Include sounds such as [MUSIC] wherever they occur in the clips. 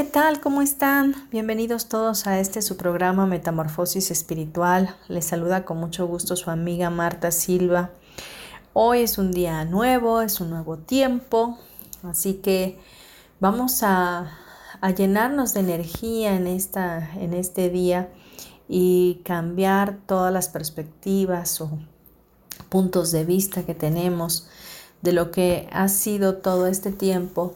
¿Qué tal? ¿Cómo están? Bienvenidos todos a este su programa Metamorfosis Espiritual. Les saluda con mucho gusto su amiga Marta Silva. Hoy es un día nuevo, es un nuevo tiempo, así que vamos a, llenarnos de energía en, esta, en este día y cambiar todas las perspectivas o puntos de vista que tenemos de lo que ha sido todo este tiempo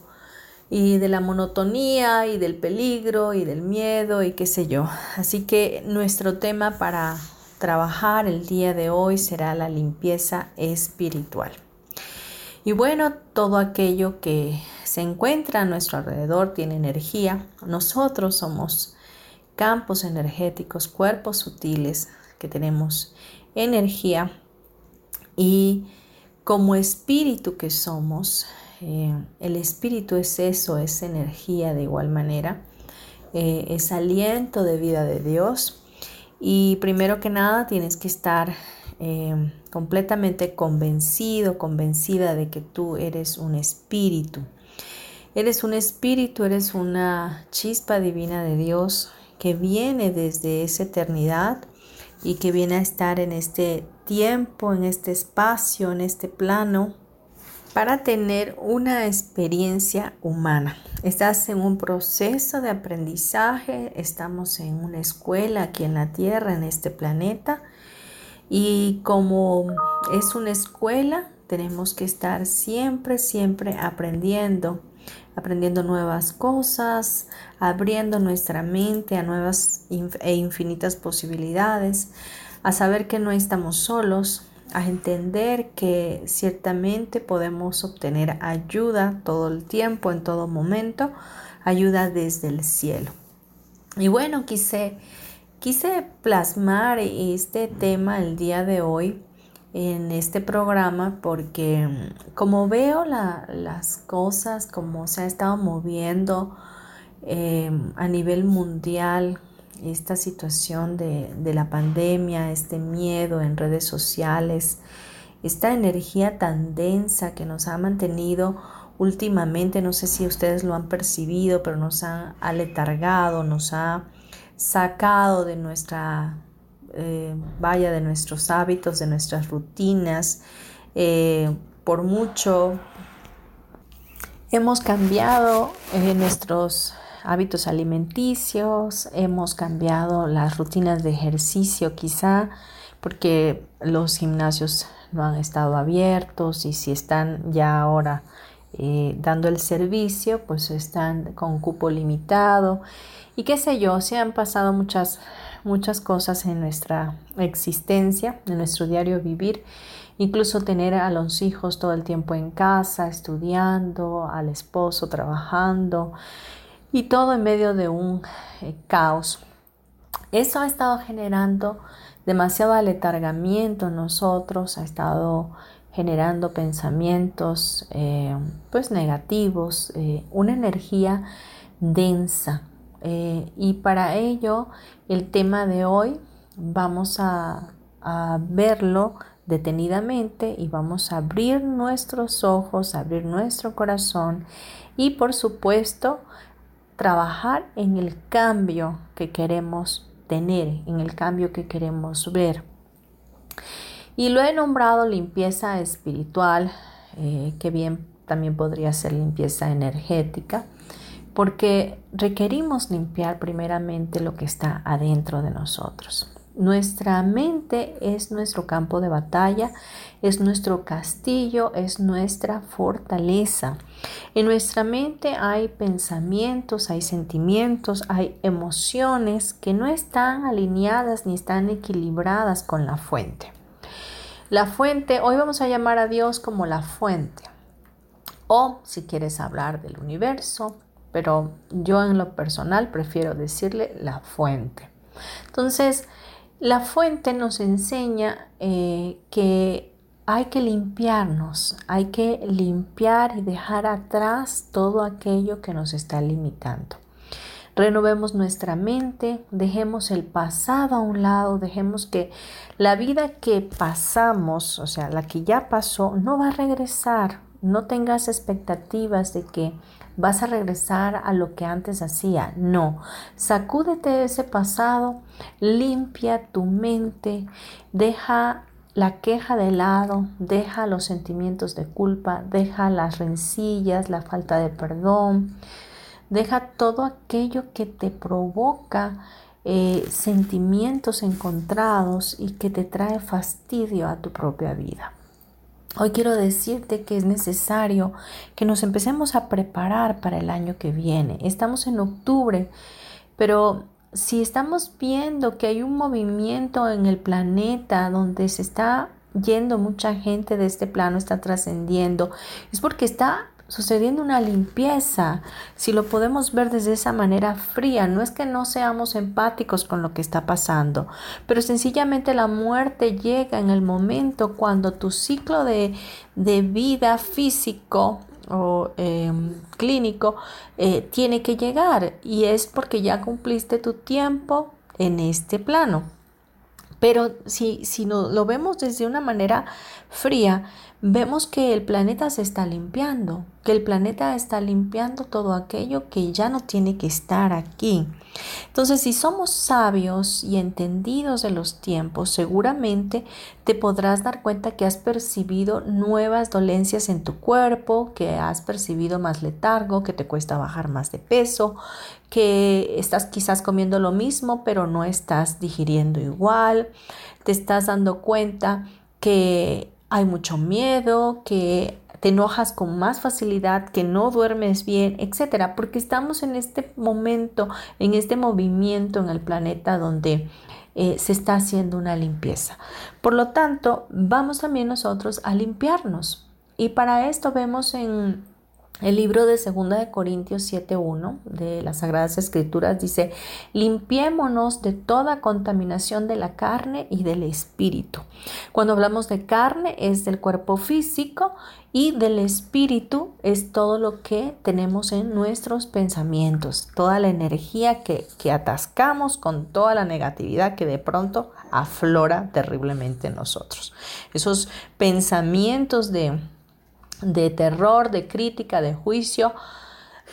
y de la monotonía y del peligro y del miedo y qué sé yo. Así que nuestro tema para trabajar el día de hoy será la limpieza espiritual. Y bueno, todo aquello que se encuentra a nuestro alrededor tiene energía. Nosotros somos campos energéticos, cuerpos sutiles que tenemos energía y como espíritu que somos, eh, el espíritu es eso, es energía de igual manera, eh, es aliento de vida de Dios. Y primero que nada tienes que estar eh, completamente convencido, convencida de que tú eres un espíritu. Eres un espíritu, eres una chispa divina de Dios que viene desde esa eternidad y que viene a estar en este tiempo, en este espacio, en este plano para tener una experiencia humana. Estás en un proceso de aprendizaje, estamos en una escuela aquí en la Tierra, en este planeta, y como es una escuela, tenemos que estar siempre, siempre aprendiendo, aprendiendo nuevas cosas, abriendo nuestra mente a nuevas e infinitas posibilidades, a saber que no estamos solos, a entender que ciertamente podemos obtener ayuda todo el tiempo, en todo momento, ayuda desde el cielo. Y bueno, quise, quise plasmar este tema el día de hoy en este programa porque como veo las cosas, como se ha estado moviendo eh, a nivel mundial, esta situación de, la pandemia, este miedo en redes sociales, esta energía tan densa que nos ha mantenido últimamente, no sé si ustedes lo han percibido, pero nos ha aletargado, nos ha sacado de nuestra, eh, vaya, de nuestros hábitos, de nuestras rutinas. Eh, por mucho hemos cambiado eh, nuestros hábitos alimenticios, hemos cambiado las rutinas de ejercicio quizá porque los gimnasios no han estado abiertos y si están ya ahora eh, dando el servicio, pues están con cupo limitado. Y qué sé yo, se han pasado muchas, muchas cosas en nuestra existencia, en nuestro diario vivir, incluso tener a los hijos todo el tiempo en casa, estudiando, al esposo trabajando, y todo en medio de un eh, caos. Eso ha estado generando demasiado aletargamiento en nosotros, ha estado generando pensamientos eh, pues negativos, eh, una energía densa. y para ello el tema de hoy vamos a, a verlo detenidamente y vamos a abrir nuestros ojos, abrir nuestro corazón y por supuesto trabajar en el cambio que queremos tener, en el cambio que queremos ver. Y lo he nombrado limpieza espiritual, eh, que bien también podría ser limpieza energética, porque requerimos limpiar primeramente lo que está adentro de nosotros. Nuestra mente es nuestro campo de batalla, es nuestro castillo, es nuestra fortaleza. En nuestra mente hay pensamientos, hay sentimientos, hay emociones que no están alineadas ni están equilibradas con la fuente. La fuente, hoy vamos a llamar a Dios como la fuente. O si quieres hablar del universo, pero yo en lo personal prefiero decirle la fuente. Entonces, la fuente nos enseña eh, que hay que limpiarnos, hay que limpiar y dejar atrás todo aquello que nos está limitando. Renovemos nuestra mente, dejemos el pasado a un lado, dejemos que la vida que pasamos, o sea, la que ya pasó, no va a regresar. No tengas expectativas de que vas a regresar a lo que antes hacía. No, sacúdete ese pasado, limpia tu mente, deja la queja de lado, deja los sentimientos de culpa, deja las rencillas, la falta de perdón, deja todo aquello que te provoca eh, sentimientos encontrados y que te trae fastidio a tu propia vida. Hoy quiero decirte que es necesario que nos empecemos a preparar para el año que viene. Estamos en octubre, pero si estamos viendo que hay un movimiento en el planeta donde se está yendo mucha gente de este plano, está trascendiendo, es porque está sucediendo una limpieza, si lo podemos ver desde esa manera fría, no es que no seamos empáticos con lo que está pasando, pero sencillamente la muerte llega en el momento cuando tu ciclo de, vida físico o em, clínico eh, tiene que llegar y es porque ya cumpliste tu tiempo en este plano. Pero si, si no, lo vemos desde una manera fría, vemos que el planeta se está limpiando, que el planeta está limpiando todo aquello que ya no tiene que estar aquí. Entonces, si somos sabios y entendidos de los tiempos, seguramente te podrás dar cuenta que has percibido nuevas dolencias en tu cuerpo, que has percibido más letargo, que te cuesta bajar más de peso, que estás quizás comiendo lo mismo, pero no estás digiriendo igual, te estás dando cuenta que hay mucho miedo, que te enojas con más facilidad, que no duermes bien, etcétera, porque estamos en este momento, en este movimiento en el planeta donde eh, se está haciendo una limpieza. Por lo tanto, vamos también nosotros a limpiarnos. Y para esto vemos en el libro de 2 de Corintios 7:1 de las Sagradas Escrituras dice, "Limpiémonos de toda contaminación de la carne y del espíritu." Cuando hablamos de carne es del cuerpo físico y del espíritu es todo lo que tenemos en nuestros pensamientos, toda la energía que, que atascamos con toda la negatividad que de pronto aflora terriblemente en nosotros. Esos pensamientos de de terror, de crítica, de juicio,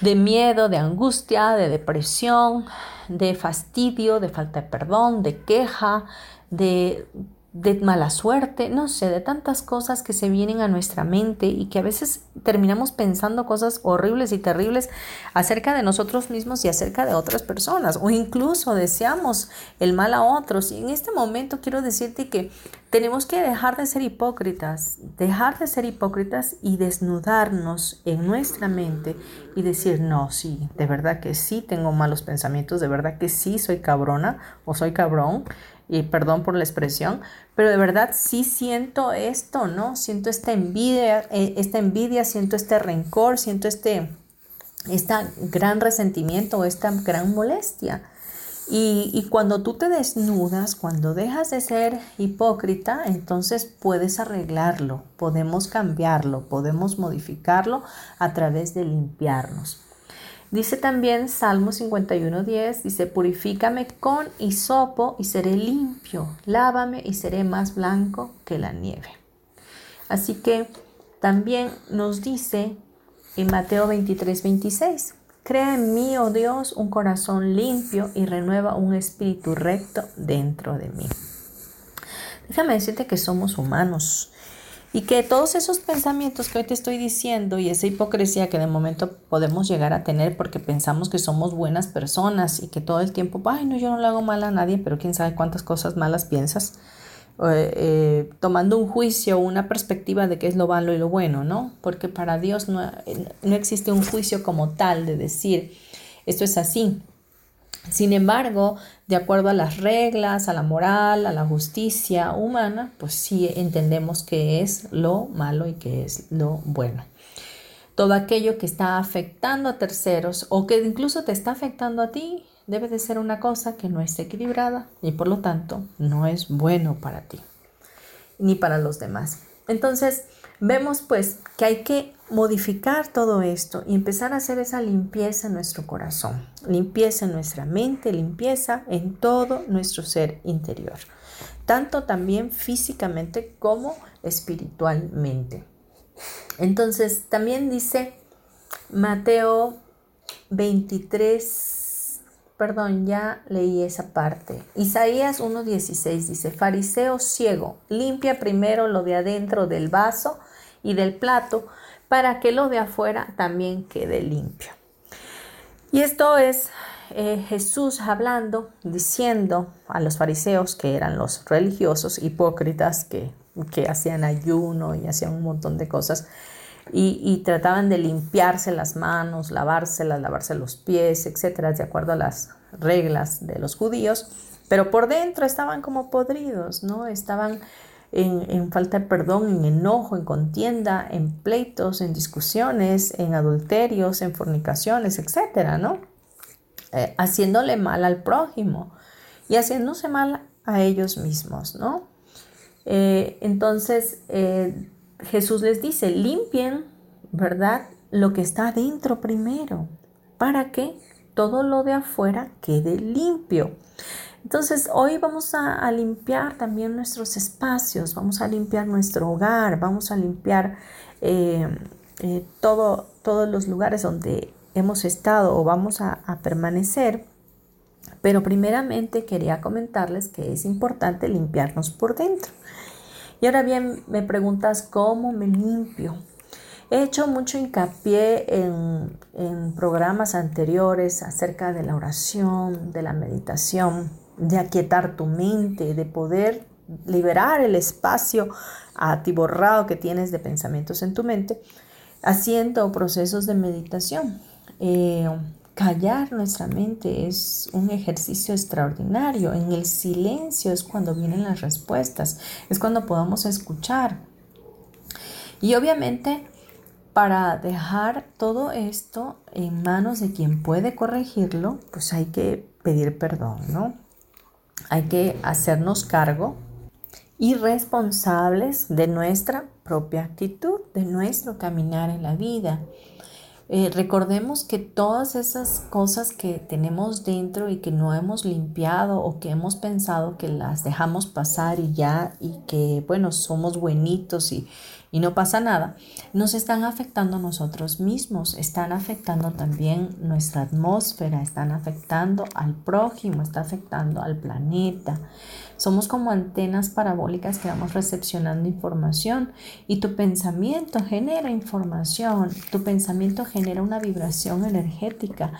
de miedo, de angustia, de depresión, de fastidio, de falta de perdón, de queja, de de mala suerte, no sé, de tantas cosas que se vienen a nuestra mente y que a veces terminamos pensando cosas horribles y terribles acerca de nosotros mismos y acerca de otras personas o incluso deseamos el mal a otros. Y en este momento quiero decirte que tenemos que dejar de ser hipócritas, dejar de ser hipócritas y desnudarnos en nuestra mente y decir, no, sí, de verdad que sí tengo malos pensamientos, de verdad que sí soy cabrona o soy cabrón y perdón por la expresión, pero de verdad sí siento esto, ¿no? Siento esta envidia, eh, esta envidia, siento este rencor, siento este, gran resentimiento, esta gran molestia. Y, y, cuando tú te desnudas, cuando dejas de ser hipócrita, entonces puedes arreglarlo, podemos cambiarlo, podemos modificarlo a través de limpiarnos. Dice también Salmo 51.10, dice, purifícame con hisopo y seré limpio, lávame y seré más blanco que la nieve. Así que también nos dice en Mateo 23.26, crea en mí, oh Dios, un corazón limpio y renueva un espíritu recto dentro de mí. Déjame decirte que somos humanos Y que todos esos pensamientos que hoy te estoy diciendo y esa hipocresía que de momento podemos llegar a tener porque pensamos que somos buenas personas y que todo el tiempo, ay, no, yo no le hago mal a nadie, pero quién sabe cuántas cosas malas piensas, eh, eh, tomando un juicio, una perspectiva de qué es lo malo y lo bueno, ¿no? Porque para Dios no, no existe un juicio como tal de decir, esto es así, sin embargo, de acuerdo a las reglas, a la moral, a la justicia humana, pues sí entendemos qué es lo malo y qué es lo bueno. Todo aquello que está afectando a terceros o que incluso te está afectando a ti debe de ser una cosa que no esté equilibrada y por lo tanto no es bueno para ti ni para los demás. Entonces, vemos pues que hay que modificar todo esto y empezar a hacer esa limpieza en nuestro corazón, limpieza en nuestra mente, limpieza en todo nuestro ser interior, tanto también físicamente como espiritualmente. Entonces, también dice Mateo 23, perdón, ya leí esa parte. Isaías 1.16 dice, fariseo ciego, limpia primero lo de adentro del vaso y del plato para que lo de afuera también quede limpio. Y esto es eh, Jesús hablando, diciendo a los fariseos, que eran los religiosos hipócritas, que, que hacían ayuno y hacían un montón de cosas, y, y, trataban de limpiarse las manos, lavárselas, lavarse los pies, etcétera, de acuerdo a las reglas de los judíos, pero por dentro estaban como podridos, ¿no? Estaban en, falta de perdón, en enojo, en contienda, en pleitos, en discusiones, en adulterios, en fornicaciones, etcétera, ¿no? Eh, haciéndole mal al prójimo y haciéndose mal a ellos mismos, ¿no? Eh, entonces eh, Jesús les dice, limpien, ¿verdad? Lo que está adentro primero, para que todo lo de afuera quede limpio. Entonces hoy vamos a, limpiar también nuestros espacios, vamos a limpiar nuestro hogar, vamos a limpiar eh, eh, todo, todos los lugares donde hemos estado o vamos a, a permanecer. Pero primeramente quería comentarles que es importante limpiarnos por dentro. Y ahora bien, me preguntas cómo me limpio. He hecho mucho hincapié en, en, programas anteriores acerca de la oración, de la meditación, de aquietar tu mente, de poder liberar el espacio atiborrado que tienes de pensamientos en tu mente, haciendo procesos de meditación. Eh, callar nuestra mente es un ejercicio extraordinario. En el silencio es cuando vienen las respuestas, es cuando podamos escuchar. Y obviamente para dejar todo esto en manos de quien puede corregirlo, pues hay que pedir perdón, ¿no? Hay que hacernos cargo y responsables de nuestra propia actitud, de nuestro caminar en la vida. Eh, recordemos que todas esas cosas que tenemos dentro y que no hemos limpiado o que hemos pensado que las dejamos pasar y ya y que bueno somos buenitos y, y no pasa nada, nos están afectando a nosotros mismos, están afectando también nuestra atmósfera, están afectando al prójimo, está afectando al planeta. Somos como antenas parabólicas que vamos recepcionando información y tu pensamiento genera información, tu pensamiento genera una vibración energética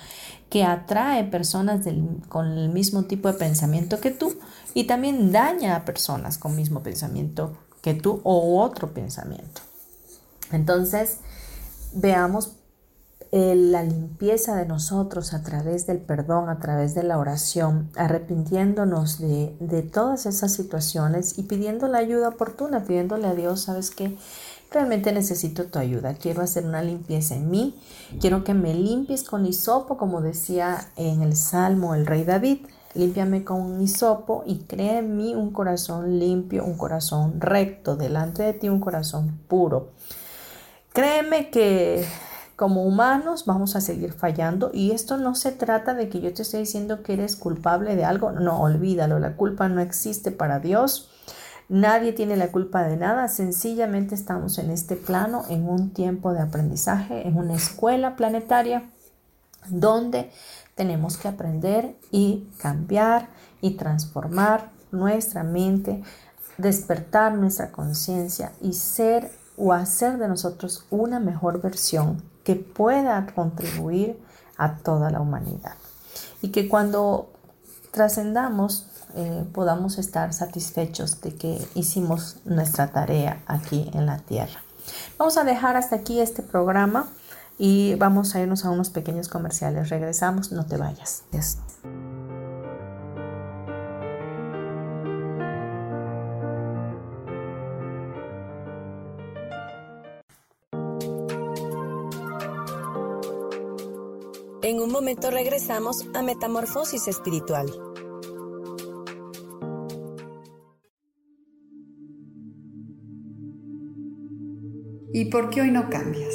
que atrae personas con el mismo tipo de pensamiento que tú y también daña a personas con mismo pensamiento que tú o otro pensamiento. Entonces, veamos eh, la limpieza de nosotros a través del perdón, a través de la oración, arrepintiéndonos de, de todas esas situaciones y pidiendo la ayuda oportuna, pidiéndole a Dios, ¿sabes qué? Realmente necesito tu ayuda, quiero hacer una limpieza en mí, quiero que me limpies con hisopo, como decía en el Salmo el rey David, Límpiame con un hisopo y crea en mí un corazón limpio, un corazón recto, delante de ti un corazón puro. Créeme que como humanos vamos a seguir fallando y esto no se trata de que yo te esté diciendo que eres culpable de algo, no, olvídalo, la culpa no existe para Dios. Nadie tiene la culpa de nada, sencillamente estamos en este plano, en un tiempo de aprendizaje, en una escuela planetaria donde tenemos que aprender y cambiar y transformar nuestra mente despertar nuestra conciencia y ser o hacer de nosotros una mejor versión que pueda contribuir a toda la humanidad. Y que cuando trascendamos eh, podamos estar satisfechos de que hicimos nuestra tarea aquí en la tierra. Vamos a dejar hasta aquí este programa y vamos a irnos a unos pequeños comerciales. Regresamos, no te vayas. En un momento regresamos a Metamorfosis Espiritual. ¿Y por qué hoy no cambias?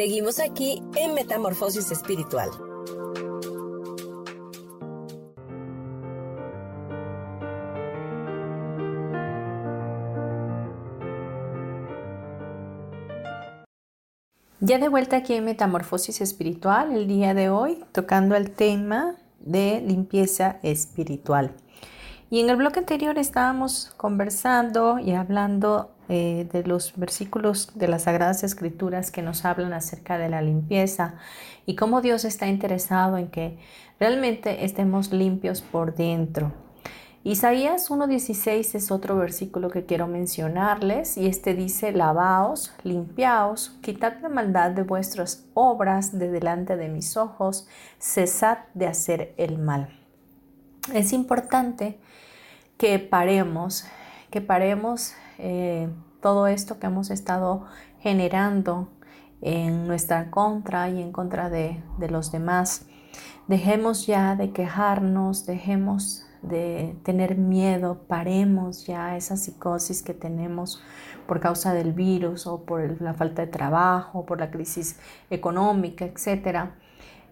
Seguimos aquí en Metamorfosis Espiritual. Ya de vuelta aquí en Metamorfosis Espiritual, el día de hoy, tocando el tema de limpieza espiritual. Y en el bloque anterior estábamos conversando y hablando eh, de los versículos de las Sagradas Escrituras que nos hablan acerca de la limpieza y cómo Dios está interesado en que realmente estemos limpios por dentro. Isaías 1.16 es otro versículo que quiero mencionarles y este dice, lavaos, limpiaos, quitad la maldad de vuestras obras de delante de mis ojos, cesad de hacer el mal. Es importante que paremos, que paremos eh, todo esto que hemos estado generando en nuestra contra y en contra de, de los demás. Dejemos ya de quejarnos, dejemos de tener miedo, paremos ya esa psicosis que tenemos por causa del virus o por la falta de trabajo, por la crisis económica, etcétera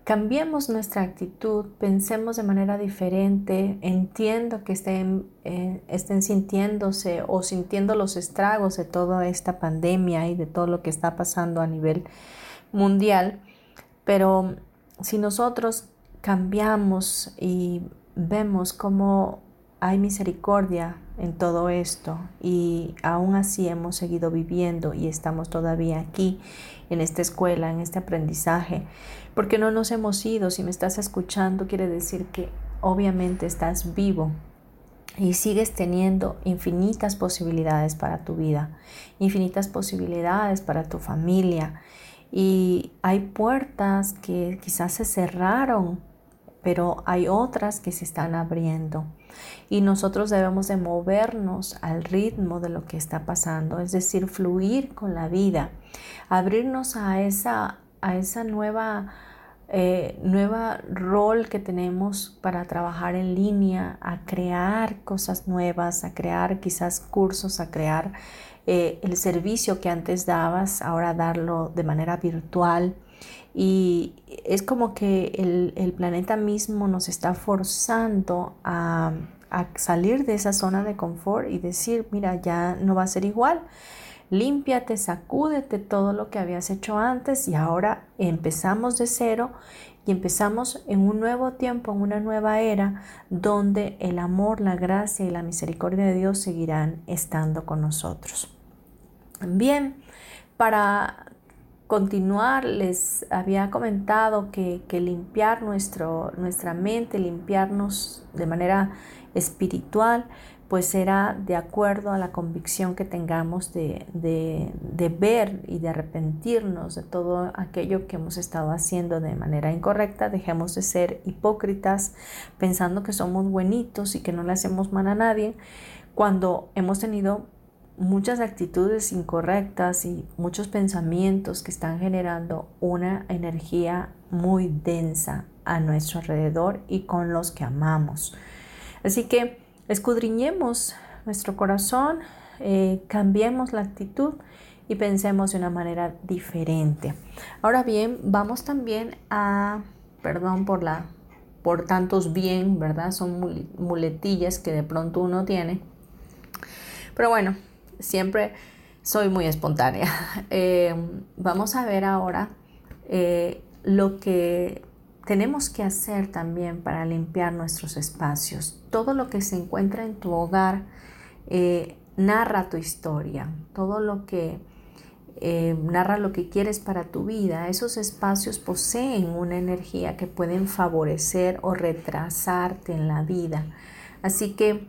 Cambiemos nuestra actitud, pensemos de manera diferente, entiendo que estén, eh, estén sintiéndose o sintiendo los estragos de toda esta pandemia y de todo lo que está pasando a nivel mundial, pero si nosotros cambiamos y vemos cómo hay misericordia en todo esto y aún así hemos seguido viviendo y estamos todavía aquí en esta escuela, en este aprendizaje, porque no nos hemos ido. Si me estás escuchando, quiere decir que obviamente estás vivo y sigues teniendo infinitas posibilidades para tu vida, infinitas posibilidades para tu familia. Y hay puertas que quizás se cerraron, pero hay otras que se están abriendo. Y nosotros debemos de movernos al ritmo de lo que está pasando, es decir, fluir con la vida, abrirnos a esa, a esa nueva, eh, nueva rol que tenemos para trabajar en línea, a crear cosas nuevas, a crear quizás cursos, a crear eh, el servicio que antes dabas, ahora darlo de manera virtual y es como que el, planeta mismo nos está forzando a, a salir de esa zona de confort y decir, mira, ya no va a ser igual. Límpiate, sacúdete todo lo que habías hecho antes y ahora empezamos de cero y empezamos en un nuevo tiempo, en una nueva era, donde el amor, la gracia y la misericordia de Dios seguirán estando con nosotros. Bien, para continuar, les había comentado que, limpiar nuestro, nuestra mente, limpiarnos de manera espiritual, pues será de acuerdo a la convicción que tengamos de, de, ver y de arrepentirnos de todo aquello que hemos estado haciendo de manera incorrecta. Dejemos de ser hipócritas pensando que somos buenitos y que no le hacemos mal a nadie cuando hemos tenido muchas actitudes incorrectas y muchos pensamientos que están generando una energía muy densa a nuestro alrededor y con los que amamos. Así que escudriñemos nuestro corazón, eh, cambiemos la actitud y pensemos de una manera diferente. Ahora bien, vamos también a, perdón por la, por tantos bien, ¿verdad? Son muletillas que de pronto uno tiene. Pero bueno, siempre soy muy espontánea. [LAUGHS] Eh, vamos a ver ahora eh, lo que tenemos que hacer también para limpiar nuestros espacios. Todo lo que se encuentra en tu hogar eh, narra tu historia. Todo lo que narra lo que quieres para tu vida. Esos espacios poseen una energía que pueden favorecer o retrasarte en la vida. Así que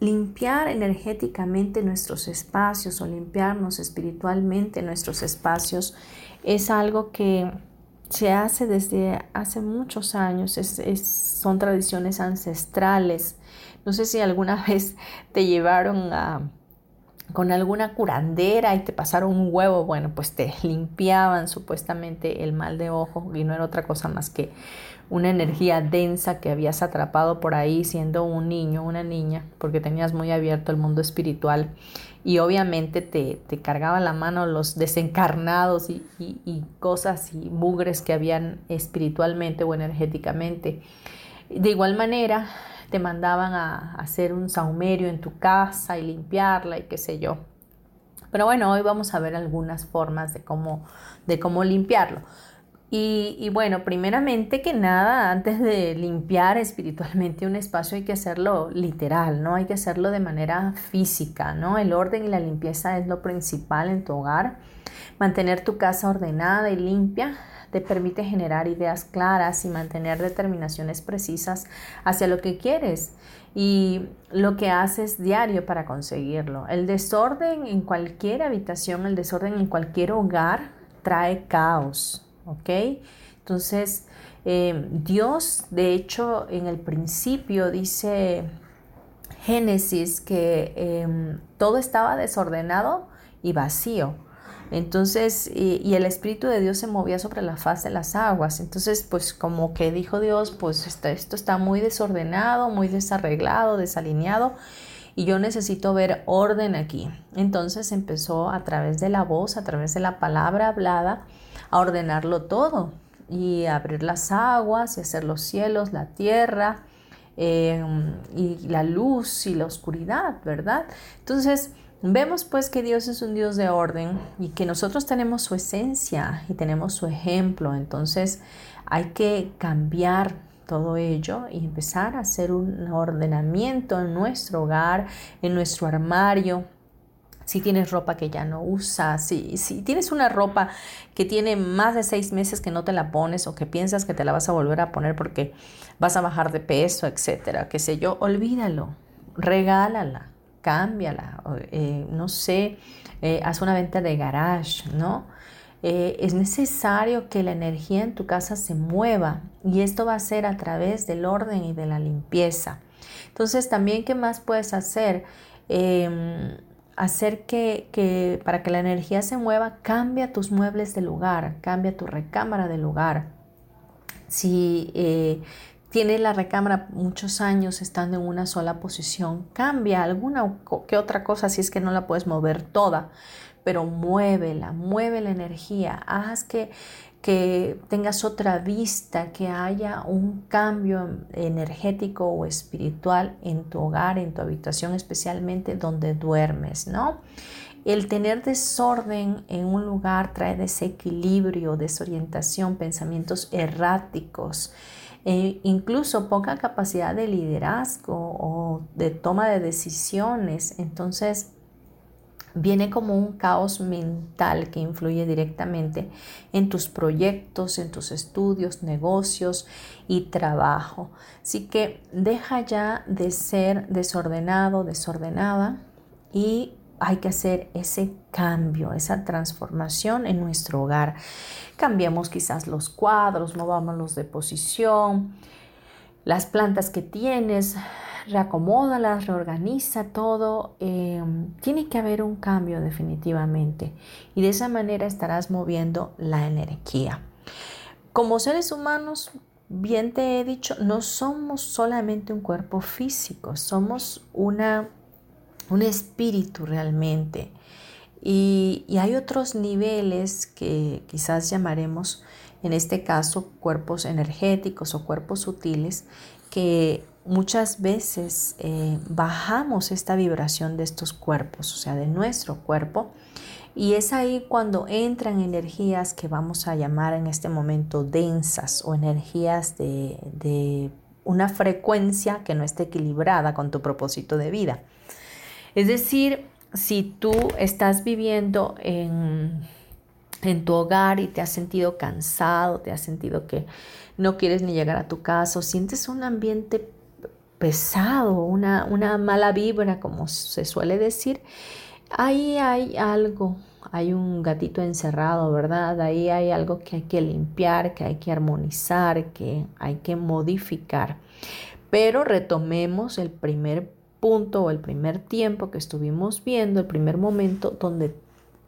limpiar energéticamente nuestros espacios o limpiarnos espiritualmente nuestros espacios es algo que se hace desde hace muchos años, son tradiciones ancestrales. No sé si alguna [LAUGHS] vez te llevaron a, con alguna curandera y te pasaron un huevo, bueno, pues te limpiaban supuestamente el mal de ojo y no era otra cosa más que una energía densa que habías atrapado por ahí siendo un niño, una niña, porque tenías muy abierto el mundo espiritual y obviamente te, te cargaba la mano los desencarnados y, y, cosas y mugres que habían espiritualmente o energéticamente. De igual manera, te mandaban a hacer un saumerio en tu casa y limpiarla y qué sé yo. Pero bueno, hoy vamos a ver algunas formas de cómo, de cómo limpiarlo. Y, bueno, primeramente que nada, antes de limpiar espiritualmente un espacio hay que hacerlo literal, ¿no? Hay que hacerlo de manera física, ¿no? El orden y la limpieza es lo principal en tu hogar. Mantener tu casa ordenada y limpia te permite generar ideas claras y mantener determinaciones precisas hacia lo que quieres y lo que haces diario para conseguirlo. El desorden en cualquier habitación, el desorden en cualquier hogar trae caos, ¿ok? Entonces, eh, Dios, de hecho, en el principio dice Génesis que em, todo estaba desordenado y vacío. Entonces, y, el Espíritu de Dios se movía sobre la faz de las aguas. Entonces, pues como que dijo Dios, pues esto, esto está muy desordenado, muy desarreglado, desalineado, y yo necesito ver orden aquí. Entonces empezó a través de la voz, a través de la palabra hablada, a ordenarlo todo y abrir las aguas y hacer los cielos, la tierra em, y la luz y la oscuridad, ¿verdad? Entonces, vemos pues que Dios es un Dios de orden y que nosotros tenemos su esencia y tenemos su ejemplo. Entonces, hay que cambiar todo ello y empezar a hacer un ordenamiento en nuestro hogar, en nuestro armario, si tienes ropa que ya no usas, si, si tienes una ropa que tiene más de seis meses que no te la pones o que piensas que te la vas a volver a poner porque vas a bajar de peso, etcétera, qué sé yo, olvídalo, regálala, cámbiala, eh, no sé, eh, haz una venta de garage, ¿no? Eh, es necesario que la energía en tu casa se mueva y esto va a ser a través del orden y de la limpieza. Entonces, también, ¿qué más puedes hacer? Hacer que, para que la energía se mueva, cambia tus muebles de lugar, cambia tu recámara de lugar. Si eh, tiene la recámara muchos años estando en una sola posición, cambia alguna que otra cosa si es que no la puedes mover toda, pero muévela, mueve la energía, haz que, que tengas otra vista, que haya un cambio energético o espiritual en tu hogar, en tu habitación, especialmente donde duermes, ¿no? El tener desorden en un lugar trae desequilibrio, desorientación, pensamientos erráticos, e incluso poca capacidad de liderazgo o de toma de decisiones. Entonces, viene como un caos mental que influye directamente en tus proyectos, en tus estudios, negocios y trabajo. Así que deja ya de ser desordenado, desordenada y hay que hacer ese cambio, esa transformación en nuestro hogar. Cambiamos quizás los cuadros, movámoslos de posición, las plantas que tienes, reacomódalas, reorganiza todo. Em, tiene que haber un cambio definitivamente y de esa manera estarás moviendo la energía. Como seres humanos, bien te he dicho, no somos solamente un cuerpo físico, somos una, un espíritu realmente. Y, y hay otros niveles que quizás llamaremos, en este caso, cuerpos energéticos o cuerpos sutiles, que muchas veces eh, bajamos esta vibración de estos cuerpos, o sea, de nuestro cuerpo, y es ahí cuando entran energías que vamos a llamar en este momento densas o energías de, de una frecuencia que no esté equilibrada con tu propósito de vida. Es decir, si tú estás viviendo en, en tu hogar y te has sentido cansado, te has sentido que no quieres ni llegar a tu casa o sientes un ambiente pesado, una, una mala vibra, como se suele decir, ahí hay algo, hay un gatito encerrado, ¿verdad? Ahí hay algo que hay que limpiar, que hay que armonizar, que hay que modificar. Pero retomemos el primer punto o el primer tiempo que estuvimos viendo, el primer momento donde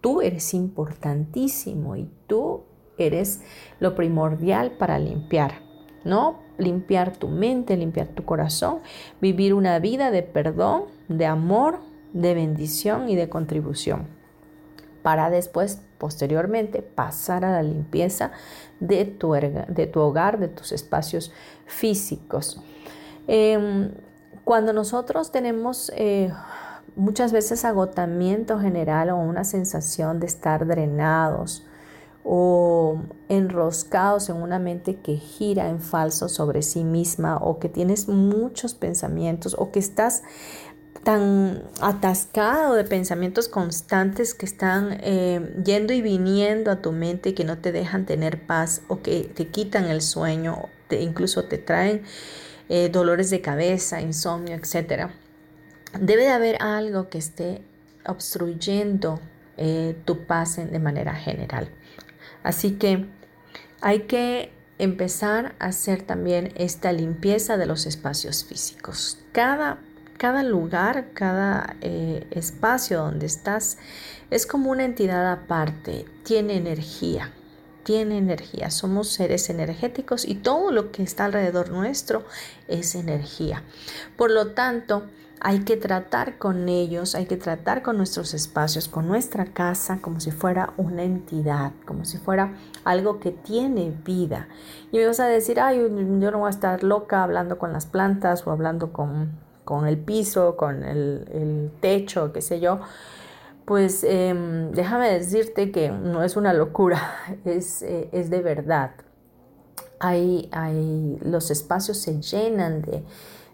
tú eres importantísimo y tú eres lo primordial para limpiar, ¿no? Limpiar tu mente, limpiar tu corazón, vivir una vida de perdón, de amor, de bendición y de contribución, para después, posteriormente, pasar a la limpieza de tu, de tu hogar, de tus espacios físicos. Em, cuando nosotros tenemos eh, muchas veces agotamiento general o una sensación de estar drenados, o enroscados en una mente que gira en falso sobre sí misma o que tienes muchos pensamientos o que estás tan atascado de pensamientos constantes que están eh, yendo y viniendo a tu mente y que no te dejan tener paz o que te quitan el sueño, te, incluso te traen eh, dolores de cabeza, insomnio, etc. Debe de haber algo que esté obstruyendo eh, tu paz de manera general. Así que hay que empezar a hacer también esta limpieza de los espacios físicos. Cada, cada lugar, cada eh, espacio donde estás es como una entidad aparte, tiene energía, tiene energía, somos seres energéticos y todo lo que está alrededor nuestro es energía. Por lo tanto, hay que tratar con ellos, hay que tratar con nuestros espacios, con nuestra casa, como si fuera una entidad, como si fuera algo que tiene vida. Y me vas a decir, ay, yo no voy a estar loca hablando con las plantas o hablando con, el piso, con el, techo, qué sé yo. Pues em, déjame decirte que no es una locura, [LAUGHS] es, eh, es de verdad. Hay, hay, los espacios se llenan de,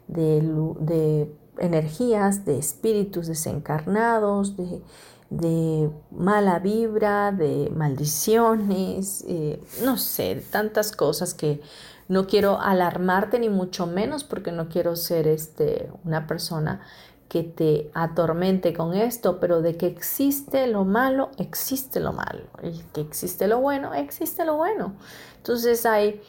de, de energías de espíritus desencarnados, de, mala vibra, de maldiciones, eh, no sé, tantas cosas que no quiero alarmarte ni mucho menos porque no quiero ser este, una persona que te atormente con esto, pero de que existe lo malo, existe lo malo, y que existe lo bueno, existe lo bueno. Entonces hay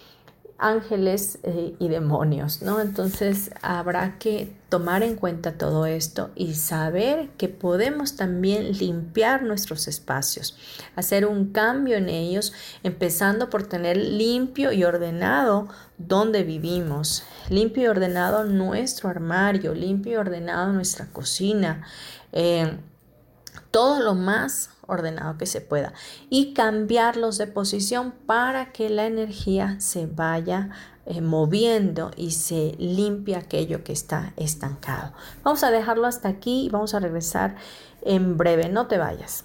ángeles eh, y demonios, ¿no? Entonces habrá que tomar en cuenta todo esto y saber que podemos también limpiar nuestros espacios, hacer un cambio en ellos, empezando por tener limpio y ordenado donde vivimos, limpio y ordenado nuestro armario, limpio y ordenado nuestra cocina. Eh, todo lo más ordenado que se pueda y cambiarlos de posición para que la energía se vaya eh, moviendo y se limpie aquello que está estancado. Vamos a dejarlo hasta aquí y vamos a regresar en breve. No te vayas.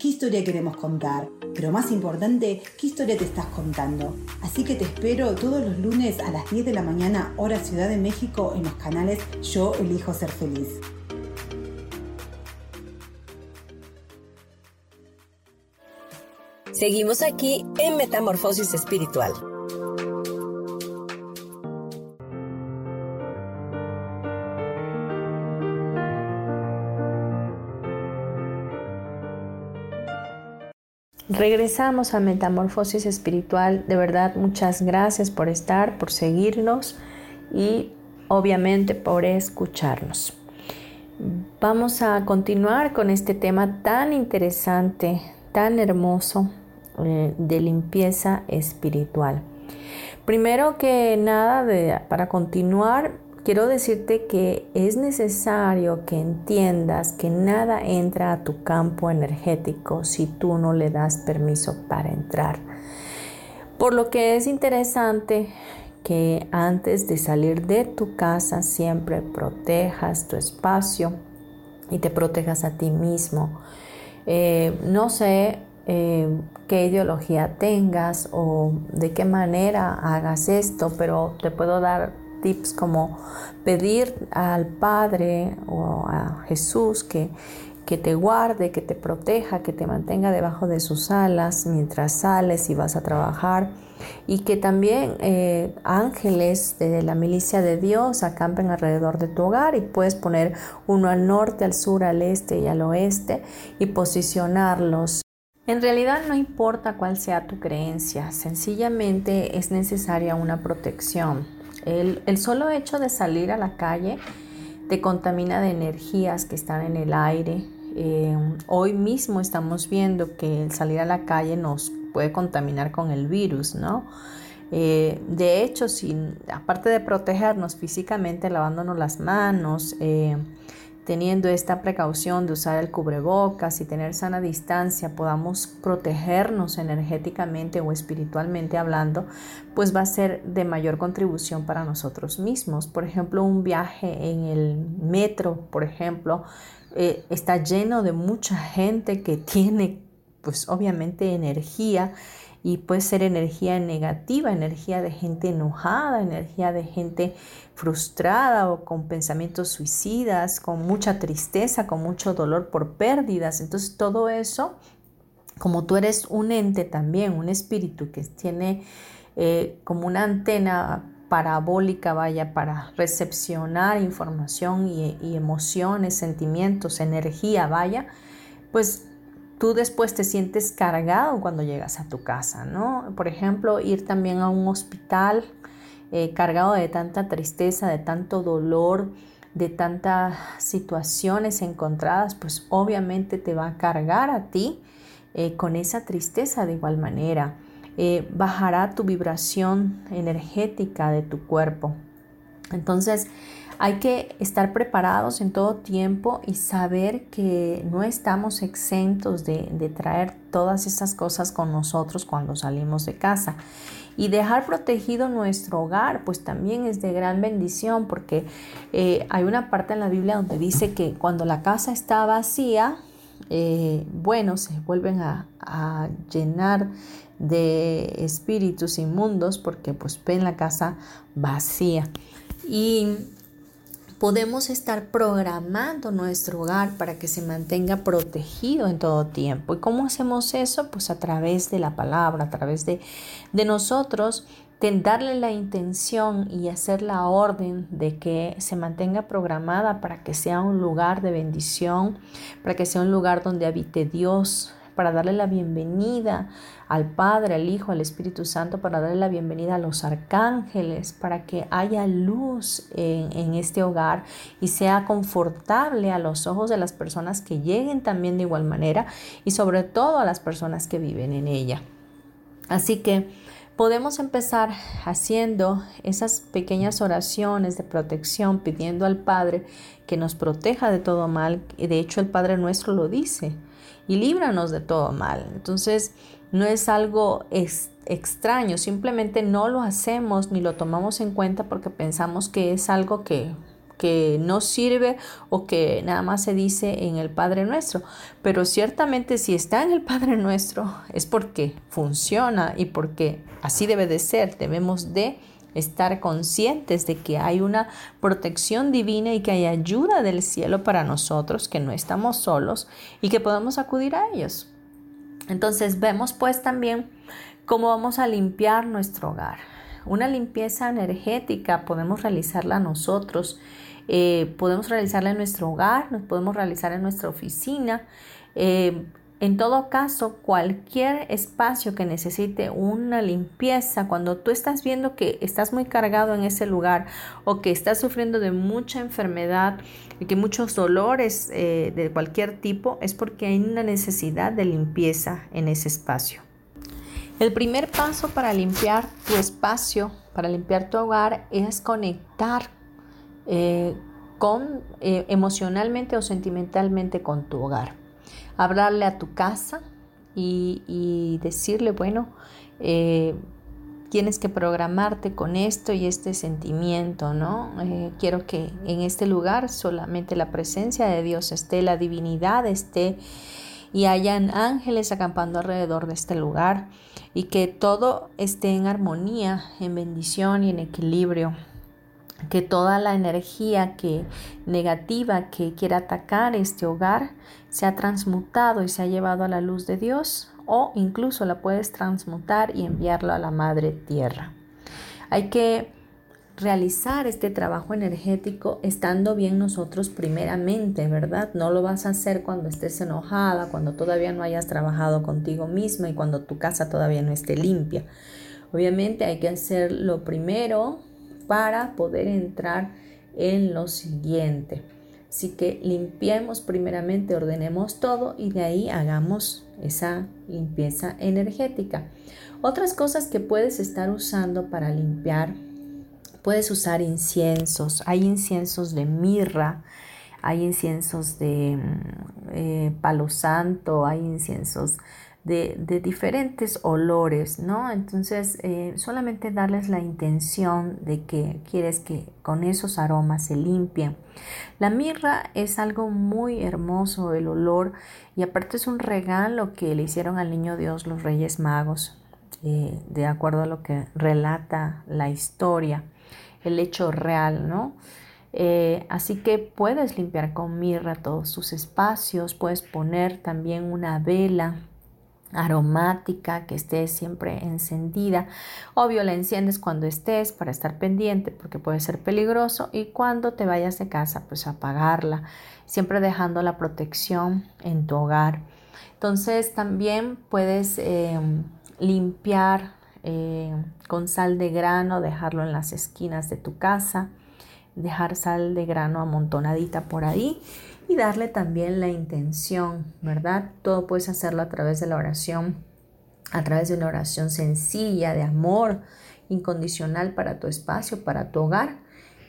qué historia queremos contar. Pero más importante, qué historia te estás contando. Así que te espero todos los lunes a las 10 de la mañana, hora Ciudad de México, en los canales Yo Elijo Ser Feliz. Seguimos aquí en Metamorfosis Espiritual. Regresamos a Metamorfosis Espiritual. De verdad, muchas gracias por estar, por seguirnos y obviamente por escucharnos. Vamos a continuar con este tema tan interesante, tan hermoso eh, de limpieza espiritual. Primero que nada, para continuar, quiero decirte que es necesario que entiendas que nada entra a tu campo energético si tú no le das permiso para entrar. Por lo que es interesante que antes de salir de tu casa siempre protejas tu espacio y te protejas a ti mismo. Eh, no sé eh, qué ideología tengas o de qué manera hagas esto, pero te puedo dar tips como pedir al Padre o a Jesús que, que te guarde, que te proteja, que te mantenga debajo de sus alas mientras sales y vas a trabajar y que también eh, ángeles de la milicia de Dios acampen alrededor de tu hogar y puedes poner uno al norte, al sur, al este y al oeste y posicionarlos. En realidad no importa cuál sea tu creencia, sencillamente es necesaria una protección. El, solo hecho de salir a la calle te contamina de energías que están en el aire. Eh, hoy mismo estamos viendo que el salir a la calle nos puede contaminar con el virus, ¿no? Eh, de hecho, aparte de protegernos físicamente, lavándonos las manos, eh, teniendo esta precaución de usar el cubrebocas y tener sana distancia, podamos protegernos energéticamente o espiritualmente hablando, pues va a ser de mayor contribución para nosotros mismos. Por ejemplo, un viaje en el metro, por ejemplo, eh, está lleno de mucha gente que [LAUGHS] tiene, pues obviamente, energía y puede ser energía negativa, energía de gente enojada, energía de gente frustrada o con pensamientos suicidas, con mucha tristeza, con mucho dolor por pérdidas. Entonces todo eso, como tú eres un ente también, un espíritu que tiene eh, como una antena parabólica, vaya, para recepcionar información y, y emociones, sentimientos, energía, vaya, pues tú después te sientes cargado cuando llegas a tu casa, ¿no? Por ejemplo, ir también a un hospital eh, cargado de tanta tristeza, de tanto dolor, de tantas situaciones encontradas, pues obviamente te va a cargar a ti eh, con esa tristeza de igual manera. Eh, bajará tu vibración energética de tu cuerpo. Entonces, hay que estar preparados en todo tiempo y saber que no estamos exentos de, traer todas estas cosas con nosotros cuando salimos de casa. Y dejar protegido nuestro hogar, pues también es de gran bendición, porque eh, hay una parte en la Biblia donde dice que cuando la casa está vacía, eh, bueno, se vuelven a, a, llenar de espíritus inmundos porque pues ven la casa vacía. Y podemos estar programando nuestro hogar para que se mantenga protegido en todo tiempo. ¿Y cómo hacemos eso? Pues a través de la palabra, a través de, de nosotros darle la intención y hacer la orden de que se mantenga programada para que sea un lugar de bendición, para que sea un lugar donde habite Dios, para darle la bienvenida al Padre, al Hijo, al Espíritu Santo, para darle la bienvenida a los arcángeles, para que haya luz en, este hogar y sea confortable a los ojos de las personas que lleguen también de igual manera y sobre todo a las personas que viven en ella. Así que podemos empezar haciendo esas pequeñas oraciones de protección, pidiendo al Padre que nos proteja de todo mal. De hecho el Padre nuestro lo dice, y líbranos de todo mal. Entonces, no es algo extraño, simplemente no lo hacemos ni lo tomamos en cuenta porque pensamos que es algo que, que no sirve o que nada más se dice en el Padre Nuestro. Pero ciertamente si está en el Padre Nuestro es porque funciona y porque así debe de ser. Debemos de estar conscientes de que hay una protección divina y que hay ayuda del cielo para nosotros, que no estamos solos y que podemos acudir a ellos. Entonces vemos pues también cómo vamos a limpiar nuestro hogar. Una limpieza energética podemos realizarla nosotros, eh, podemos realizarla en nuestro hogar, nos podemos realizar en nuestra oficina. Eh, en todo caso, cualquier espacio que necesite una limpieza, cuando tú estás viendo que estás muy cargado en ese lugar o que estás sufriendo de mucha enfermedad y que muchos dolores eh, de cualquier tipo, es porque hay una necesidad de limpieza en ese espacio. El primer paso para limpiar tu espacio, para limpiar tu hogar, es conectar eh, con, eh, emocionalmente o sentimentalmente con tu hogar hablarle a tu casa y, decirle, bueno, eh, tienes que programarte con esto y este sentimiento, ¿no? Eh, quiero que en este lugar solamente la presencia de Dios esté, la divinidad esté y hayan ángeles acampando alrededor de este lugar y que todo esté en armonía, en bendición y en equilibrio que toda la energía que negativa que quiera atacar este hogar se ha transmutado y se ha llevado a la luz de Dios o incluso la puedes transmutar y enviarlo a la madre tierra. Hay que realizar este trabajo energético estando bien nosotros primeramente, ¿verdad? No lo vas a hacer cuando estés enojada, cuando todavía no hayas trabajado contigo misma y cuando tu casa todavía no esté limpia. Obviamente hay que hacerlo primero para poder entrar en lo siguiente. Así que limpiemos primeramente, ordenemos todo y de ahí hagamos esa limpieza energética. Otras cosas que puedes estar usando para limpiar, puedes usar inciensos. Hay inciensos de mirra, hay inciensos de mm, eh, palo santo, hay inciensos de, diferentes olores, ¿no? Entonces, eh, solamente darles la intención de que quieres que con esos aromas se limpien. La mirra es algo muy hermoso, el olor, y aparte es un regalo que le hicieron al niño Dios los Reyes Magos, eh, de acuerdo a lo que relata la historia, el hecho real, ¿no? Eh, así que puedes limpiar con mirra todos tus espacios, puedes poner también una vela aromática que esté siempre encendida. Obvio la enciendes cuando estés para estar pendiente porque puede ser peligroso y cuando te vayas de casa pues apagarla, siempre dejando la protección en tu hogar. Entonces también puedes em, limpiar eh, con sal de grano, dejarlo en las esquinas de tu casa, dejar sal de grano amontonadita por ahí y darle también la intención, ¿verdad? Todo puedes hacerlo a través de la oración, a través de una oración sencilla de amor incondicional para tu espacio, para tu hogar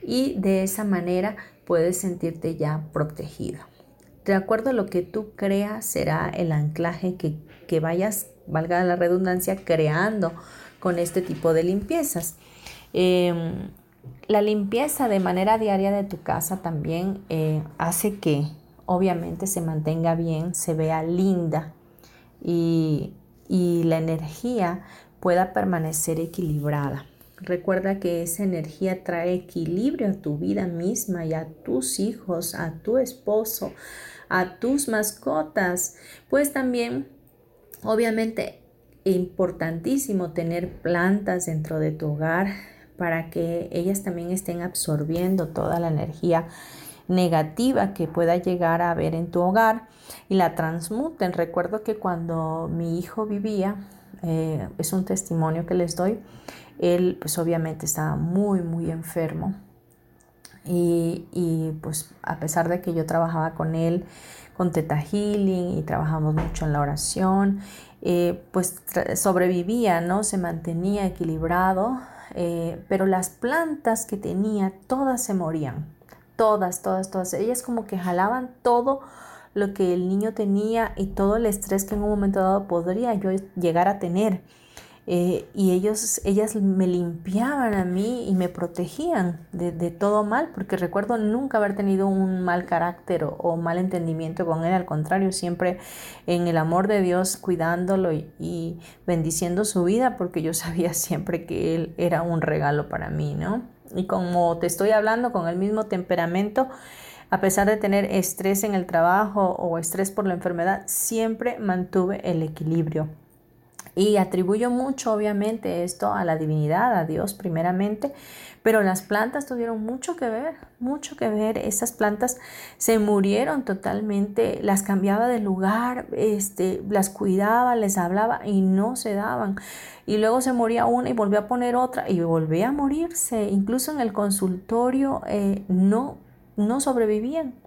y de esa manera puedes sentirte ya protegido. De acuerdo a lo que tú creas será el anclaje que, que vayas, valga la redundancia, creando con este tipo de limpiezas. Em, la limpieza de manera diaria de tu casa también eh, hace que obviamente se mantenga bien, se vea linda y, y la energía pueda permanecer equilibrada. Recuerda que esa energía trae equilibrio a tu vida misma y a tus hijos, a tu esposo, a tus mascotas. Pues también, obviamente, importantísimo tener plantas dentro de tu hogar para que ellas también estén absorbiendo toda la energía negativa que pueda llegar a haber en tu hogar y la transmuten. Recuerdo que cuando mi hijo vivía, eh, es un testimonio que les doy, él pues obviamente estaba muy, muy enfermo y, y pues a pesar de que yo trabajaba con él, con Teta Healing y trabajamos mucho en la oración eh, pues sobrevivía, ¿no? Se mantenía equilibrado, eh, pero las plantas que tenía, todas se morían, todas, todas, todas. Ellas como que jalaban todo lo que el niño tenía y todo el estrés que en un momento dado podría yo llegar a tener. Eh, y ellos, ellas me limpiaban a mí y me protegían de, todo mal, porque recuerdo nunca haber tenido un mal carácter o, mal entendimiento con él, al contrario, siempre en el amor de Dios cuidándolo y, y, bendiciendo su vida, porque yo sabía [LAUGHS] siempre que él era un regalo para mí, ¿no? Y como te estoy hablando con el mismo temperamento, a pesar de tener estrés en el trabajo o estrés por la enfermedad, siempre mantuve el equilibrio. Y atribuyo mucho, obviamente, esto a la divinidad, a Dios primeramente, pero las plantas tuvieron mucho que ver, mucho que ver. Esas plantas se murieron totalmente, las cambiaba de lugar, este, las cuidaba, les hablaba y no se daban. Y luego se moría una y volvió a poner otra y volvía a morirse. Incluso en el consultorio eh, no, no sobrevivían.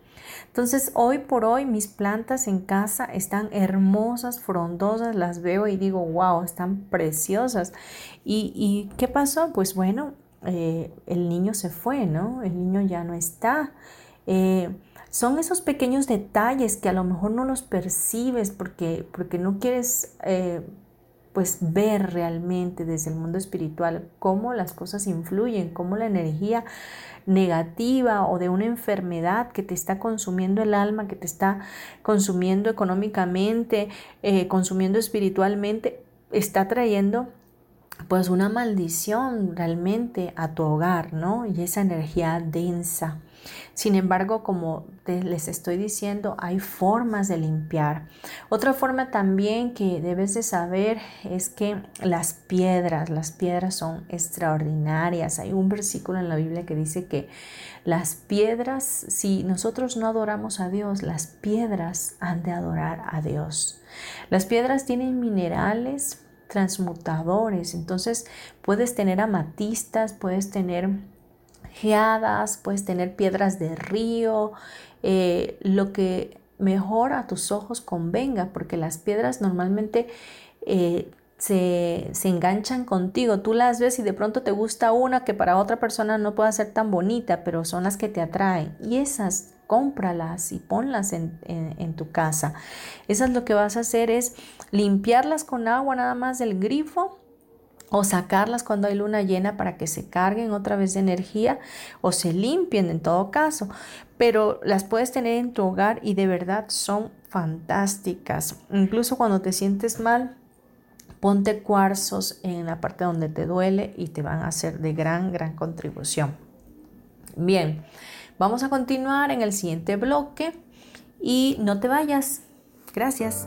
Entonces, hoy por hoy mis plantas en casa están hermosas, frondosas, las veo y digo, wow, están preciosas. ¿Y, qué pasó? Pues bueno, eh, el niño se fue, ¿no? El niño ya no está. Eh, son esos pequeños detalles que a lo mejor no los percibes porque, porque no quieres eh, pues ver realmente desde el mundo espiritual cómo las cosas influyen, cómo la energía negativa o de una enfermedad que te está consumiendo el alma, que te está consumiendo económicamente, eh, consumiendo espiritualmente, está trayendo pues una maldición realmente a tu hogar, ¿no? Y esa energía densa. Sin embargo, como les estoy diciendo, hay formas de limpiar. Otra forma también que debes de saber es que las piedras, las piedras son extraordinarias. Hay un versículo en la Biblia que dice que las piedras, si nosotros no adoramos a Dios, las piedras han de adorar a Dios. Las piedras tienen minerales transmutadores, entonces puedes tener amatistas, puedes tener geadas, puedes tener piedras de río, eh, lo que mejor a tus ojos convenga, porque las piedras normalmente eh, se, se, enganchan contigo. Tú las ves y de pronto te gusta una que para otra persona no pueda ser tan bonita, pero son las que te atraen. Y esas cómpralas y ponlas en, en, tu casa. Esas lo que vas a hacer es limpiarlas con agua nada más del grifo o sacarlas cuando hay luna llena para que se carguen otra vez de energía o se limpien en todo caso. Pero las puedes tener en tu hogar y de verdad son fantásticas. Incluso cuando te sientes mal, ponte cuarzos en la parte donde te duele y te van a hacer de gran, gran contribución. Bien, vamos a continuar en el siguiente bloque y no te vayas. Gracias.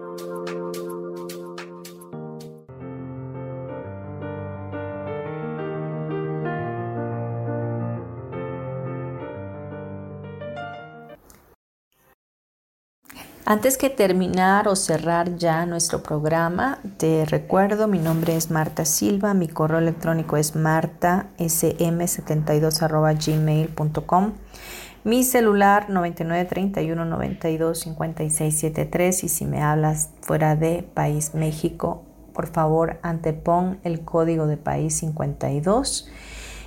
Antes que terminar o cerrar ya nuestro programa, te recuerdo, mi nombre es Marta Silva, mi correo electrónico es martasm72.gmail.com. Mi celular 9931 92 56 73 y si me hablas fuera de país México, por favor antepon el código de país 52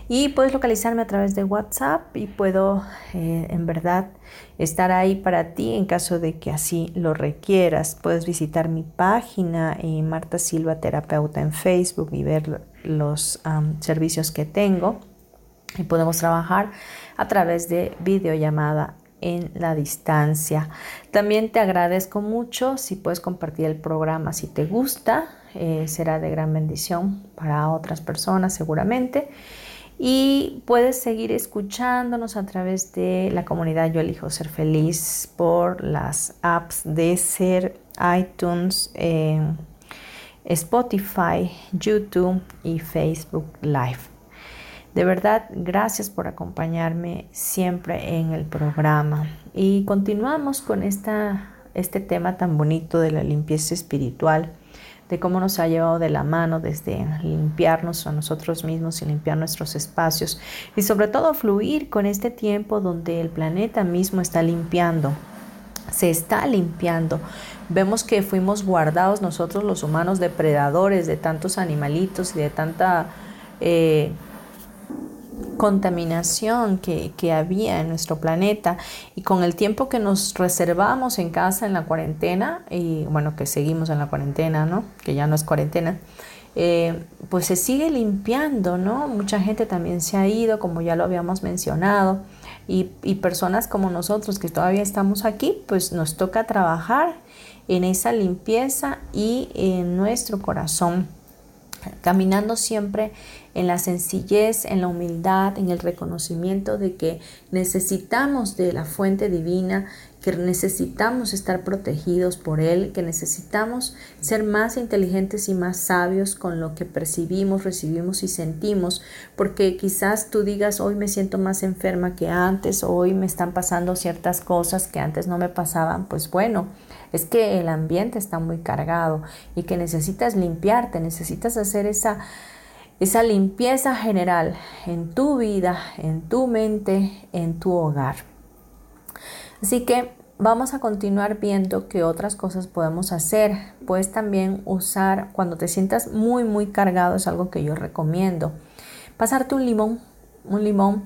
y puedes localizarme a través de WhatsApp y puedo eh, en verdad estar ahí para ti en caso de que así lo requieras. Puedes visitar mi página y Marta Silva Terapeuta en Facebook y ver los servicios que tengo y podemos trabajar a través de videollamada en la distancia. También te agradezco mucho si puedes compartir el programa si te gusta, eh, será de gran bendición para otras personas seguramente. Y puedes seguir escuchándonos a través de la comunidad Yo Elijo Ser Feliz por las apps de Ser, iTunes, eh, Spotify, YouTube y Facebook Live. De verdad, gracias por acompañarme siempre en el programa. Y continuamos con esta, este tema tan bonito de la limpieza espiritual, de cómo nos ha llevado de la mano desde limpiarnos a nosotros mismos y limpiar nuestros espacios. Y sobre todo fluir con este tiempo donde el planeta mismo está limpiando. Se está limpiando. Vemos que fuimos guardados nosotros los humanos depredadores de tantos animalitos y de tanta... Eh, contaminación que, había en nuestro planeta. Y con el tiempo que nos reservamos en casa en la cuarentena y bueno que seguimos en la cuarentena no que ya no es cuarentena eh, pues se sigue limpiando no mucha gente también se ha ido como ya lo habíamos mencionado y, y personas como nosotros que todavía estamos aquí pues nos toca trabajar en esa limpieza y en nuestro corazón caminando siempre en la sencillez, en la humildad, en el reconocimiento de que necesitamos de la fuente divina, que necesitamos estar protegidos por Él, que necesitamos ser más inteligentes y más sabios con lo que percibimos, recibimos y sentimos, porque quizás tú digas, hoy me siento más enferma que antes, hoy me están pasando ciertas cosas que antes no me pasaban, pues bueno, es que el ambiente está muy cargado y que necesitas limpiarte, necesitas hacer esa, esa limpieza general en tu vida, en tu mente, en tu hogar. Así que vamos a continuar viendo qué otras cosas podemos hacer. Puedes también usar, cuando te sientas muy, muy cargado, es algo que yo recomiendo. Pasarte un limón, un limón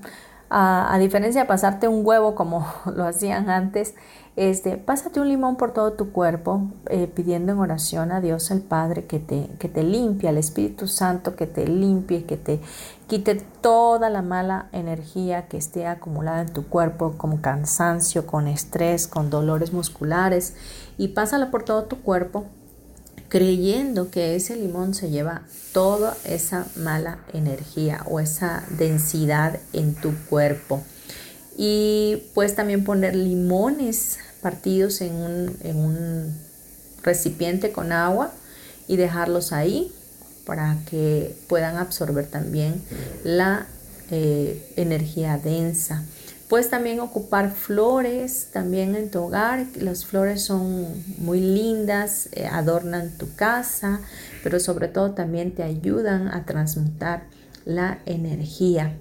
a, diferencia de pasarte un huevo como [LAUGHS] lo hacían antes, este, pásate un limón por todo tu cuerpo, eh, pidiendo en oración a Dios el Padre que te, que te limpie, al Espíritu Santo que te limpie, que te quite toda la mala energía que esté acumulada en tu cuerpo, como cansancio, con estrés, con dolores musculares, y pásala por todo tu cuerpo creyendo que ese limón se lleva toda esa mala energía o esa densidad en tu cuerpo. Y puedes también poner limones partidos en un, recipiente con agua y dejarlos ahí para que puedan absorber también la eh, energía densa. Puedes también ocupar flores también en tu hogar. Las flores son muy lindas, eh, adornan tu casa, pero sobre todo también te ayudan a transmutar la energía.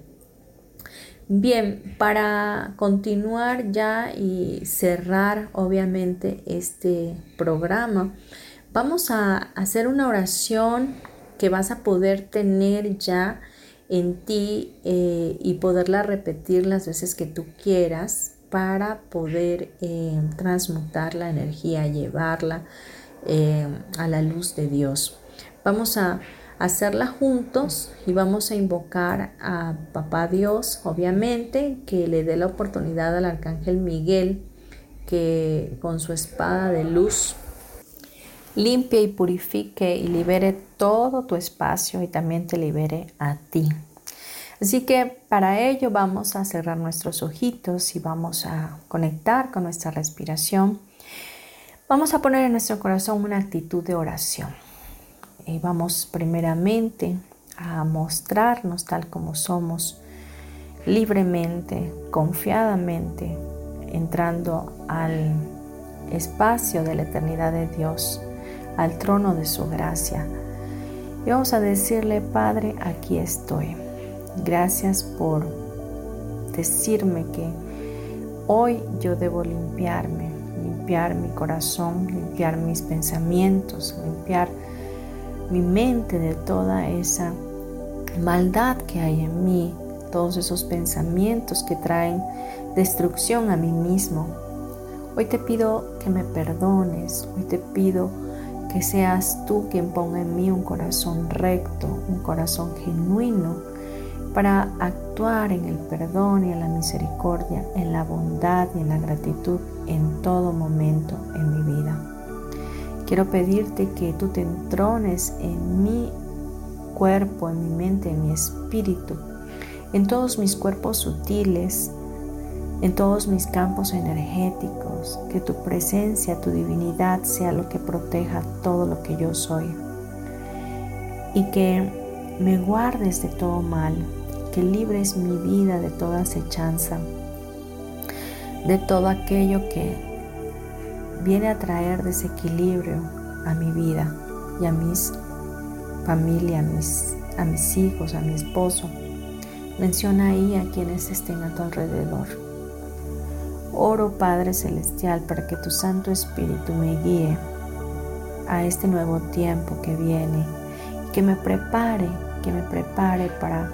Bien, para continuar ya y cerrar obviamente este programa, vamos a hacer una oración que vas a poder tener ya en ti eh, y poderla repetir las veces que tú quieras para poder eh, transmutar la energía, llevarla eh, a la luz de Dios. Vamos a hacerla juntos y vamos a invocar a Papá Dios, obviamente, que le dé la oportunidad al Arcángel Miguel que con su espada de luz limpie y purifique y libere todo tu espacio y también te libere a ti. Así que para ello vamos a cerrar nuestros ojitos y vamos a conectar con nuestra respiración. Vamos a poner en nuestro corazón una actitud de oración. Y vamos primeramente a mostrarnos tal como somos, libremente, confiadamente, entrando al espacio de la eternidad de Dios al trono de su gracia. Y vamos a decirle, Padre, aquí estoy. Gracias por decirme que hoy yo debo limpiarme, limpiar mi corazón, limpiar mis pensamientos, limpiar mi mente de toda esa maldad que hay en mí, todos esos pensamientos que traen destrucción a mí mismo. Hoy te pido que me perdones, hoy te pido que seas tú quien ponga en mí un corazón recto, un corazón genuino, para actuar en el perdón y en la misericordia, en la bondad y en la gratitud en todo momento en mi vida. Quiero pedirte que tú te entrones en mi cuerpo, en mi mente, en mi espíritu, en todos mis cuerpos sutiles, en todos mis campos energéticos, que tu presencia, tu divinidad sea lo que proteja todo lo que yo soy. Y que me guardes de todo mal, que libres mi vida de toda acechanza, de todo aquello que viene a traer desequilibrio a mi vida y a mis familia, a mis, a mis hijos, a mi esposo. Menciona ahí a quienes estén a tu alrededor. Oro Padre Celestial para que tu Santo Espíritu me guíe a este nuevo tiempo que viene, que me prepare, que me prepare para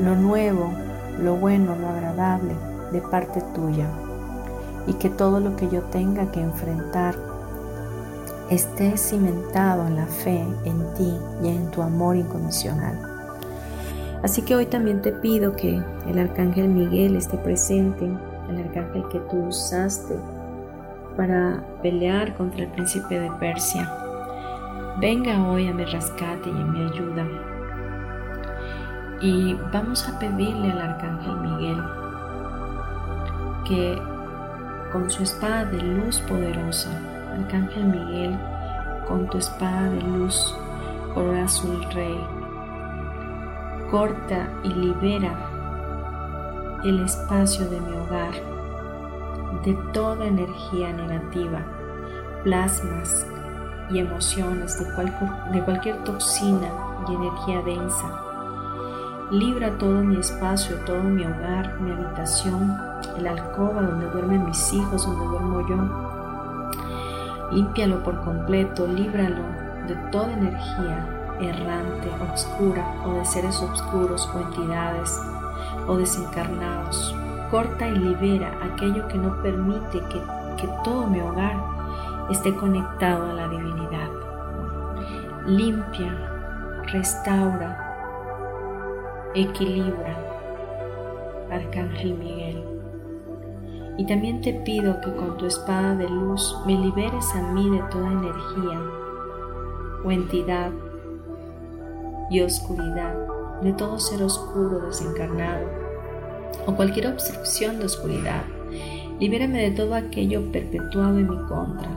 lo nuevo, lo bueno, lo agradable de parte tuya y que todo lo que yo tenga que enfrentar esté cimentado en la fe en ti y en tu amor incondicional. Así que hoy también te pido que el Arcángel Miguel esté presente el arcángel que tú usaste para pelear contra el príncipe de Persia, venga hoy a mi rescate y a mi ayuda. Y vamos a pedirle al arcángel Miguel que con su espada de luz poderosa, arcángel Miguel, con tu espada de luz, color azul rey, corta y libera el espacio de mi hogar de toda energía negativa, plasmas y emociones, de, de cualquier toxina y energía densa. Libra todo mi espacio, todo mi hogar, mi habitación, el alcoba donde duermen mis hijos, donde duermo yo. Límpialo por completo, líbralo de toda energía errante, oscura o de seres oscuros o entidades o desencarnados. Corta y libera aquello que no permite que, que todo mi hogar esté conectado a la divinidad. Limpia, restaura, equilibra, Arcángel Miguel. Y también te pido que con tu espada de luz me liberes a mí de toda energía o entidad y oscuridad, de todo ser oscuro desencarnado o cualquier obstrucción de oscuridad. Libérame de todo aquello perpetuado en mi contra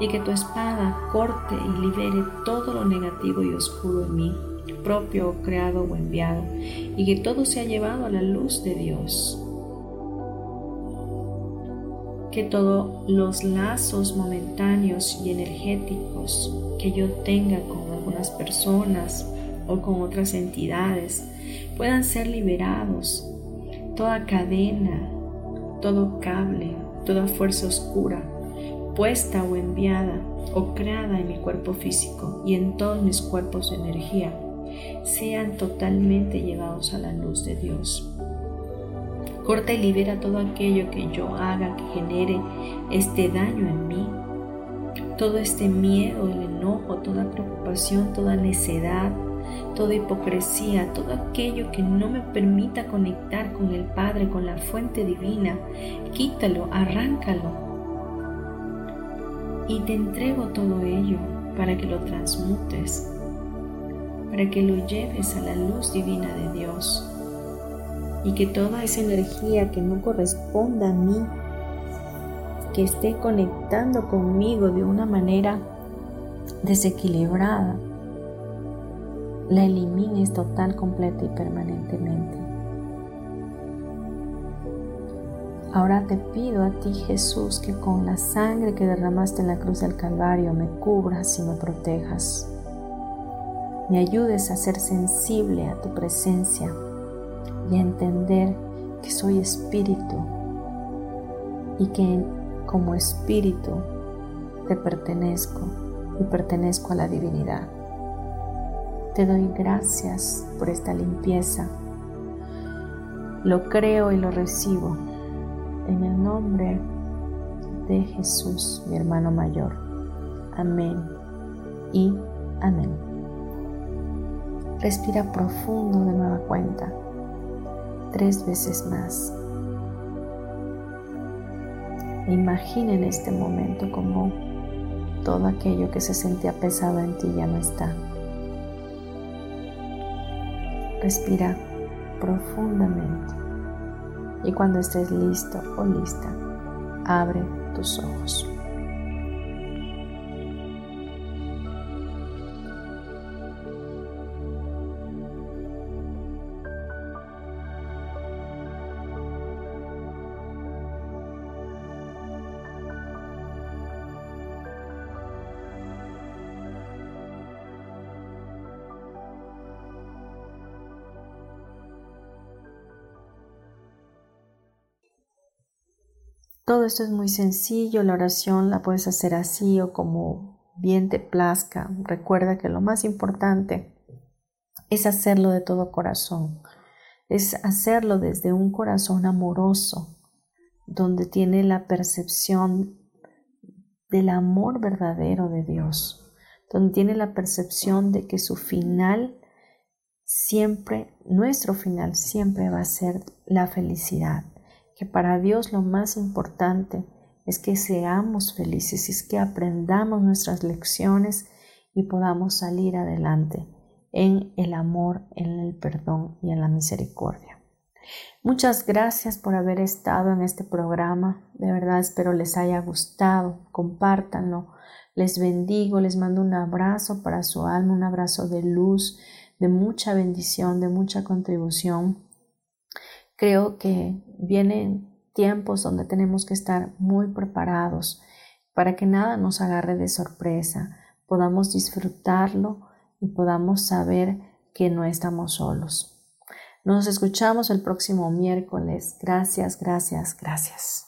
y que tu espada corte y libere todo lo negativo y oscuro en mí, propio, creado o enviado, y que todo sea llevado a la luz de Dios que todos los lazos momentáneos y energéticos que yo tenga con algunas personas o con otras entidades puedan ser liberados. Toda cadena, todo cable, toda fuerza oscura, puesta o enviada o creada en mi cuerpo físico y en todos mis cuerpos de energía, sean totalmente llevados a la luz de Dios. Corta y libera todo aquello que yo haga que genere este daño en mí. Todo este miedo, el enojo, toda preocupación, toda necedad, toda hipocresía, todo aquello que no me permita conectar con el Padre, con la fuente divina, quítalo, arráncalo. Y te entrego todo ello para que lo transmutes, para que lo lleves a la luz divina de Dios y que toda esa energía que no corresponda a mí, que esté conectando conmigo de una manera desequilibrada, la elimines total, completa y permanentemente. Ahora te pido a ti Jesús que con la sangre que derramaste en la cruz del Calvario me cubras y me protejas. Me ayudes a ser sensible a tu presencia y entender que soy espíritu y que como espíritu te pertenezco y pertenezco a la divinidad. Te doy gracias por esta limpieza. Lo creo y lo recibo en el nombre de Jesús, mi hermano mayor. Amén y amén. Respira profundo de nueva cuenta tres veces más. Imagina en este momento como todo aquello que se sentía pesado en ti ya no está. Respira profundamente y cuando estés listo o lista, abre tus ojos. Todo esto es muy sencillo, la oración la puedes hacer así o como bien te plazca. Recuerda que lo más importante es hacerlo de todo corazón, es hacerlo desde un corazón amoroso, donde tiene la percepción del amor verdadero de Dios, donde tiene la percepción de que su final siempre, nuestro final siempre va a ser la felicidad que para Dios lo más importante es que seamos felices, es que aprendamos nuestras lecciones y podamos salir adelante en el amor, en el perdón y en la misericordia. Muchas gracias por haber estado en este programa. De verdad espero les haya gustado. Compártanlo. Les bendigo, les mando un abrazo para su alma, un abrazo de luz, de mucha bendición, de mucha contribución Creo que vienen tiempos donde tenemos que estar muy preparados para que nada nos agarre de sorpresa, podamos disfrutarlo y podamos saber que no estamos solos. Nos escuchamos el próximo miércoles. Gracias, gracias, gracias.